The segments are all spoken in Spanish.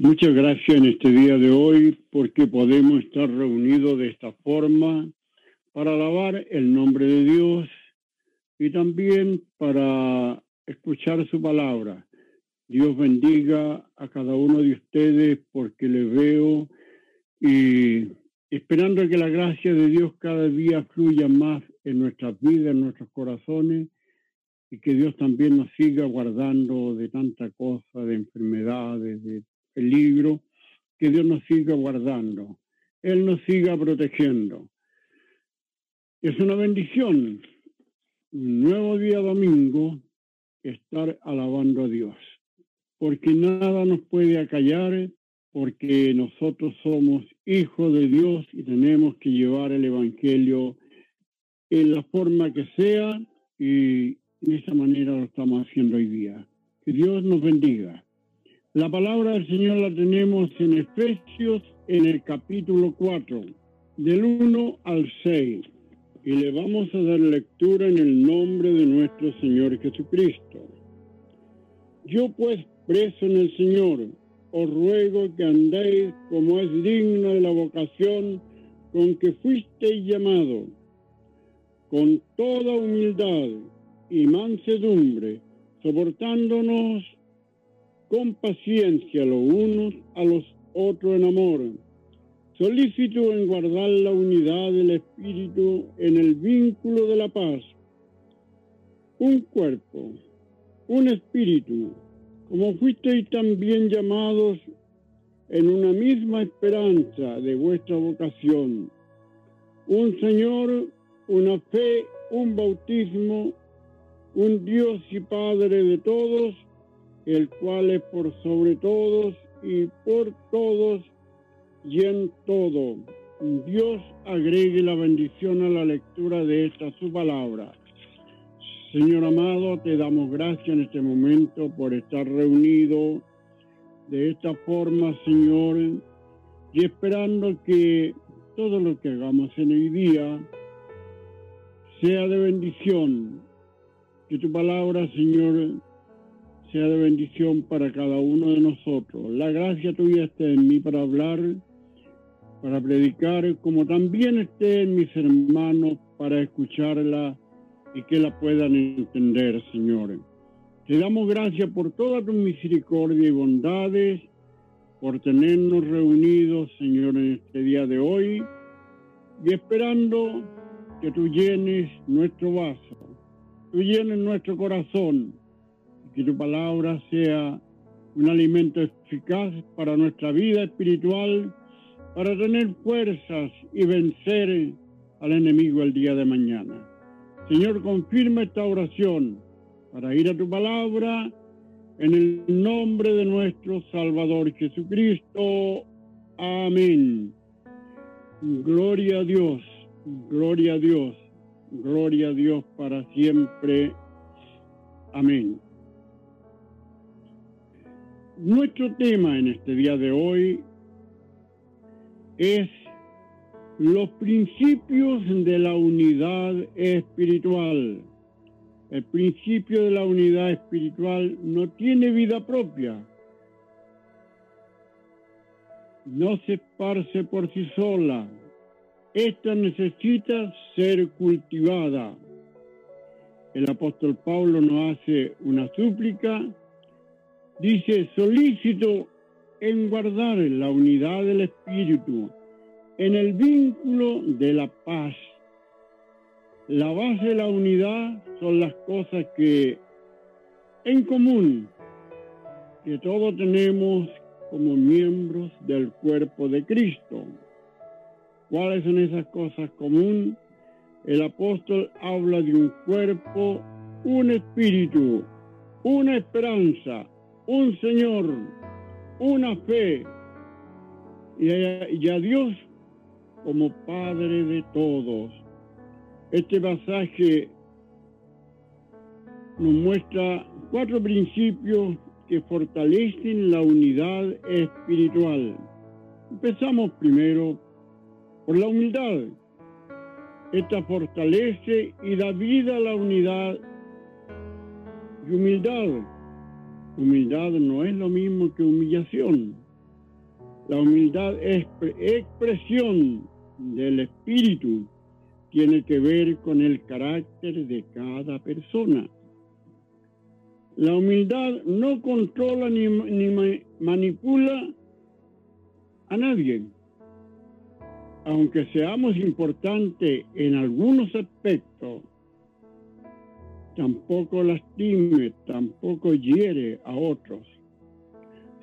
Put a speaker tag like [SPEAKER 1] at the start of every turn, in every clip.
[SPEAKER 1] Muchas gracias en este día de hoy porque podemos estar reunidos de esta forma para alabar el nombre de Dios y también para escuchar su palabra. Dios bendiga a cada uno de ustedes porque les veo y esperando que la gracia de Dios cada día fluya más en nuestras vidas, en nuestros corazones y que Dios también nos siga guardando de tanta cosa, de enfermedades, de peligro, que Dios nos siga guardando, Él nos siga protegiendo. Es una bendición, un nuevo día domingo, estar alabando a Dios, porque nada nos puede acallar, porque nosotros somos hijos de Dios y tenemos que llevar el Evangelio en la forma que sea y de esa manera lo estamos haciendo hoy día. Que Dios nos bendiga. La palabra del Señor la tenemos en Efesios en el capítulo 4, del 1 al 6. Y le vamos a dar lectura en el nombre de nuestro Señor Jesucristo. Yo pues, preso en el Señor, os ruego que andéis como es digno de la vocación con que fuisteis llamado, con toda humildad y mansedumbre, soportándonos con paciencia los unos a los otros en amor, solícito en guardar la unidad del Espíritu en el vínculo de la paz, un cuerpo, un espíritu, como fuisteis también llamados en una misma esperanza de vuestra vocación, un Señor, una fe, un bautismo, un Dios y Padre de todos, el cual es por sobre todos y por todos y en todo. Dios agregue la bendición a la lectura de esta su palabra. Señor amado, te damos gracias en este momento por estar reunido de esta forma, Señor, y esperando que todo lo que hagamos en el día sea de bendición. Que tu palabra, Señor, sea de bendición para cada uno de nosotros. La gracia tuya esté en mí para hablar, para predicar, como también esté en mis hermanos para escucharla y que la puedan entender, Señor. Te damos gracias por toda tu misericordia y bondades, por tenernos reunidos, Señor, en este día de hoy y esperando que tú llenes nuestro vaso, tú llenes nuestro corazón que tu palabra sea un alimento eficaz para nuestra vida espiritual, para tener fuerzas y vencer al enemigo el día de mañana. Señor, confirma esta oración para ir a tu palabra en el nombre de nuestro Salvador Jesucristo. Amén. Gloria a Dios, gloria a Dios, gloria a Dios para siempre. Amén. Nuestro tema en este día de hoy es los principios de la unidad espiritual. El principio de la unidad espiritual no tiene vida propia. No se esparce por sí sola. Esta necesita ser cultivada. El apóstol Pablo nos hace una súplica Dice, solícito en guardar la unidad del espíritu, en el vínculo de la paz. La base de la unidad son las cosas que en común, que todos tenemos como miembros del cuerpo de Cristo. ¿Cuáles son esas cosas comunes? El apóstol habla de un cuerpo, un espíritu, una esperanza, un Señor, una fe y a, Dios como Padre de todos. Este pasaje nos muestra cuatro principios que fortalecen la unidad espiritual. Empezamos primero por la humildad. Esta fortalece y da vida a la unidad y humildad Humildad no es lo mismo que humillación. La humildad es expresión del espíritu, tiene que ver con el carácter de cada persona. La humildad no controla ni, ni manipula a nadie. Aunque seamos importantes en algunos aspectos, tampoco lastime, tampoco hiere a otros.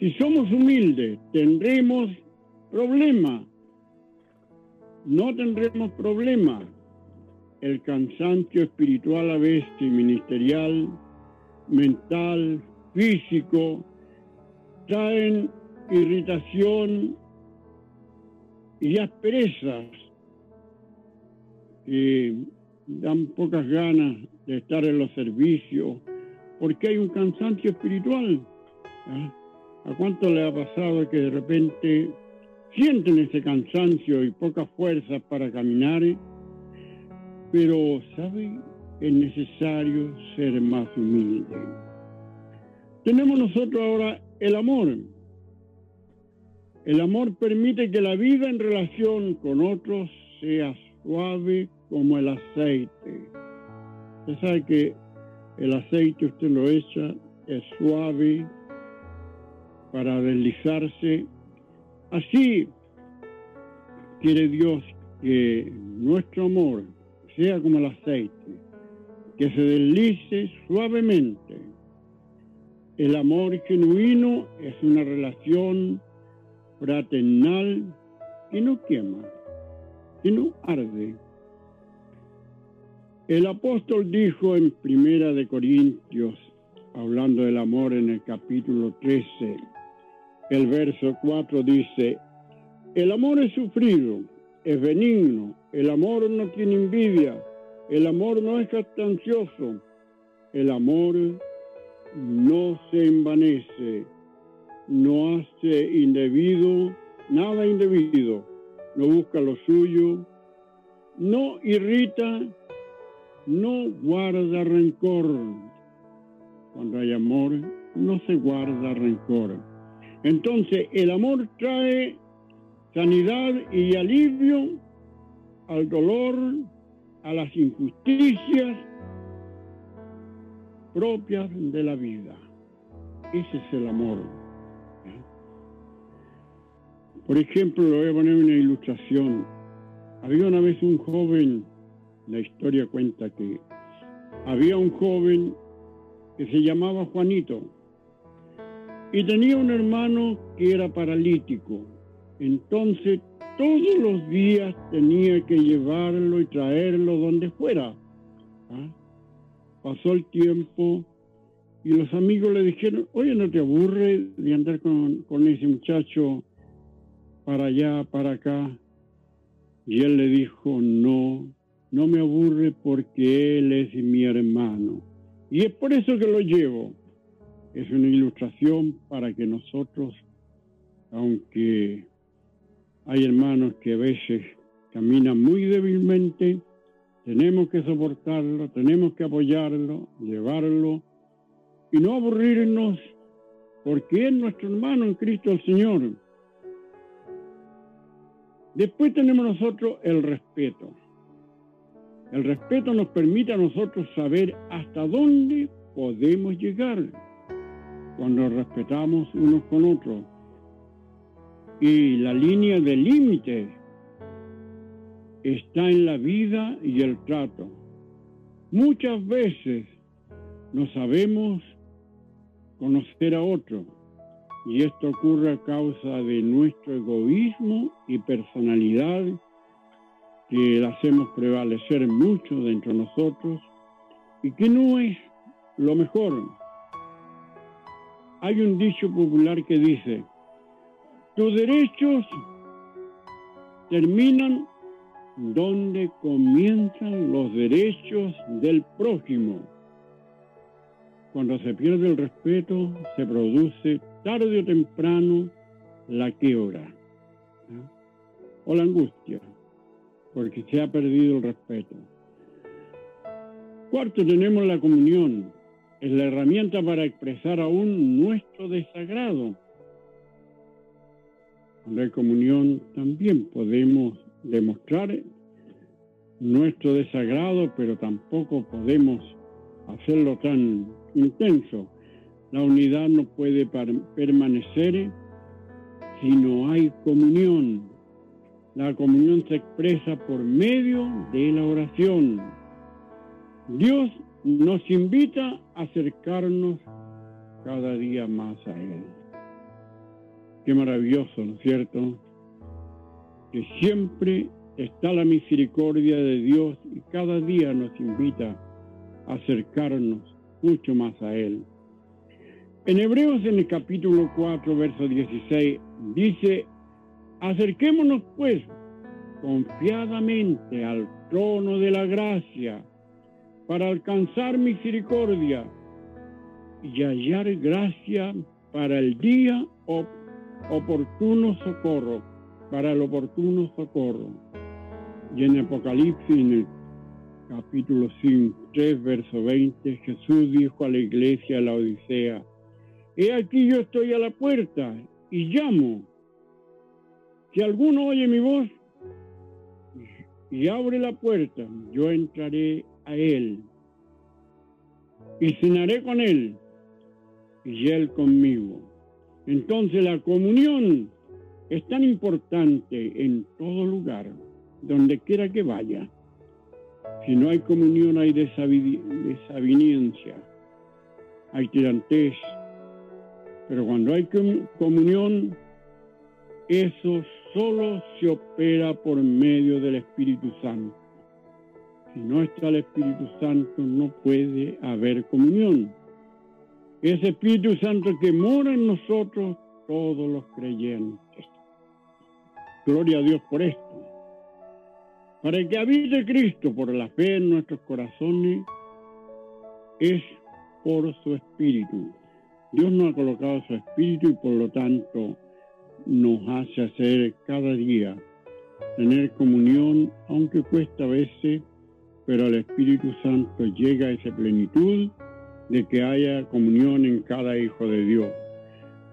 [SPEAKER 1] Si somos humildes, tendremos problemas. No tendremos problemas. El cansancio espiritual a veces ministerial, mental, físico, traen irritación y asperezas que dan pocas ganas de estar en los servicios, porque hay un cansancio espiritual. ¿ah? ¿A cuánto le ha pasado que de repente sienten ese cansancio y pocas fuerzas para caminar? Pero, ¿sabe? Es necesario ser más humilde. Tenemos nosotros ahora el amor. El amor permite que la vida en relación con otros sea suave como el aceite. Usted sabe que el aceite usted lo echa, es suave para deslizarse. Así quiere Dios que nuestro amor sea como el aceite, que se deslice suavemente. El amor genuino es una relación fraternal que no quema, que no arde, el apóstol dijo en Primera de Corintios, hablando del amor en el capítulo 13, el verso 4 dice, el amor es sufrido, es benigno, el amor no tiene envidia, el amor no es castancioso, el amor no se envanece, no hace indebido, nada indebido, no busca lo suyo, no irrita, no guarda rencor. Cuando hay amor, no se guarda rencor. Entonces, el amor trae sanidad y alivio al dolor, a las injusticias propias de la vida. Ese es el amor. Por ejemplo, le voy a poner una ilustración. Había una vez un joven la historia cuenta que había un joven que se llamaba Juanito y tenía un hermano que era paralítico. Entonces todos los días tenía que llevarlo y traerlo donde fuera. ¿ah? Pasó el tiempo y los amigos le dijeron, oye, ¿no te aburre de andar con, con ese muchacho para allá, para acá? Y él le dijo, no, no me aburre porque Él es mi hermano. Y es por eso que lo llevo. Es una ilustración para que nosotros, aunque hay hermanos que a veces caminan muy débilmente, tenemos que soportarlo, tenemos que apoyarlo, llevarlo y no aburrirnos porque es nuestro hermano en Cristo el Señor. Después tenemos nosotros el respeto. El respeto nos permite a nosotros saber hasta dónde podemos llegar cuando respetamos unos con otros. Y la línea de límite está en la vida y el trato. Muchas veces no sabemos conocer a otro y esto ocurre a causa de nuestro egoísmo y personalidad que la hacemos prevalecer mucho dentro de nosotros y que no es lo mejor. Hay un dicho popular que dice, tus derechos terminan donde comienzan los derechos del prójimo. Cuando se pierde el respeto, se produce tarde o temprano la quiebra o la angustia porque se ha perdido el respeto. Cuarto, tenemos la comunión. Es la herramienta para expresar aún nuestro desagrado. Cuando hay comunión también podemos demostrar nuestro desagrado, pero tampoco podemos hacerlo tan intenso. La unidad no puede permanecer si no hay comunión. La comunión se expresa por medio de la oración. Dios nos invita a acercarnos cada día más a Él. Qué maravilloso, ¿no es cierto? Que siempre está la misericordia de Dios y cada día nos invita a acercarnos mucho más a Él. En Hebreos en el capítulo 4, verso 16, dice, acerquémonos pues confiadamente al trono de la gracia para alcanzar misericordia y hallar gracia para el día oportuno socorro, para el oportuno socorro. Y en Apocalipsis, en el capítulo 5, 3, verso 20, Jesús dijo a la iglesia de la Odisea, He aquí yo estoy a la puerta y llamo. Si alguno oye mi voz y abre la puerta, yo entraré a él y cenaré con él y él conmigo. Entonces la comunión es tan importante en todo lugar, donde quiera que vaya. Si no hay comunión hay desaveniencia, hay tirantez, pero cuando hay comunión, eso solo se opera por medio del Espíritu Santo. Si no está el Espíritu Santo, no puede haber comunión. Ese Espíritu Santo que mora en nosotros, todos los creyentes. Gloria a Dios por esto. Para que habite Cristo por la fe en nuestros corazones, es por su Espíritu. Dios nos ha colocado su Espíritu y por lo tanto nos hace hacer cada día, tener comunión, aunque cuesta a veces, pero el Espíritu Santo llega esa plenitud de que haya comunión en cada hijo de Dios.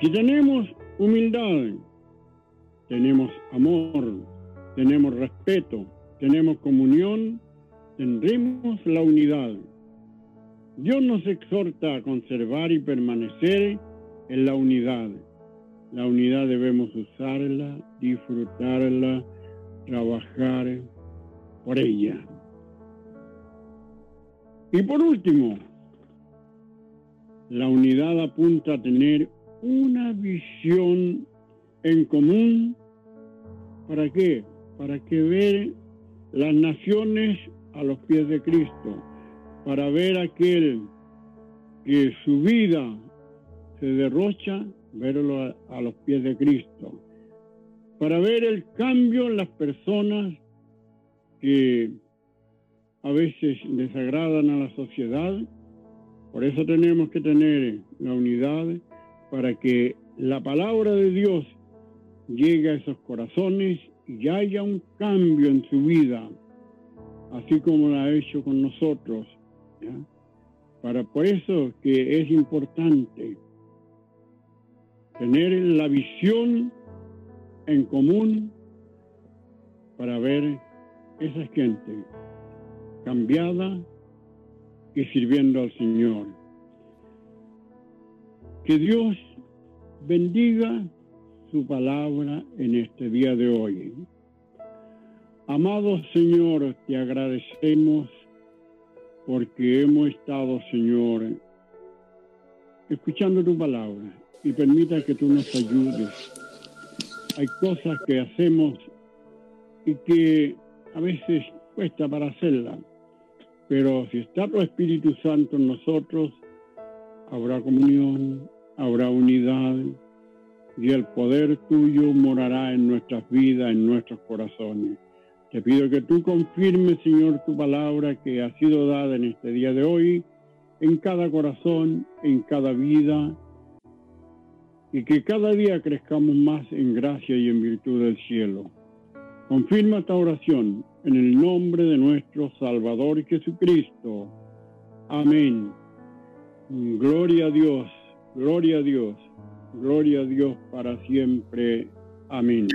[SPEAKER 1] Si tenemos humildad, tenemos amor, tenemos respeto, tenemos comunión, tendremos la unidad. Dios nos exhorta a conservar y permanecer en la unidad. La unidad debemos usarla, disfrutarla, trabajar por ella. Y por último, la unidad apunta a tener una visión en común. ¿Para qué? Para que ver las naciones a los pies de Cristo, para ver aquel que su vida se derrocha, verlo a, los pies de Cristo, para ver el cambio en las personas que a veces desagradan a la sociedad. Por eso tenemos que tener la unidad para que la palabra de Dios llegue a esos corazones y haya un cambio en su vida, así como lo ha hecho con nosotros. Para por eso que es importante tener la visión en común para ver esa gente cambiada y sirviendo al Señor. Que Dios bendiga su palabra en este día de hoy. Amado Señor, te agradecemos porque hemos estado, Señor, escuchando tu palabra y permita que tú nos ayudes. Hay cosas que hacemos y que a veces cuesta para hacerlas pero si está tu Espíritu Santo en nosotros, habrá comunión, habrá unidad y el poder tuyo morará en nuestras vidas, en nuestros corazones. Te pido que tú confirmes, Señor, tu palabra que ha sido dada en este día de hoy, en cada corazón, en cada vida, y que cada día crezcamos más en gracia y en virtud del cielo. Confirma esta oración en el nombre de nuestro Salvador Jesucristo. Amén. Gloria a Dios, gloria a Dios, gloria a Dios para siempre. Amén.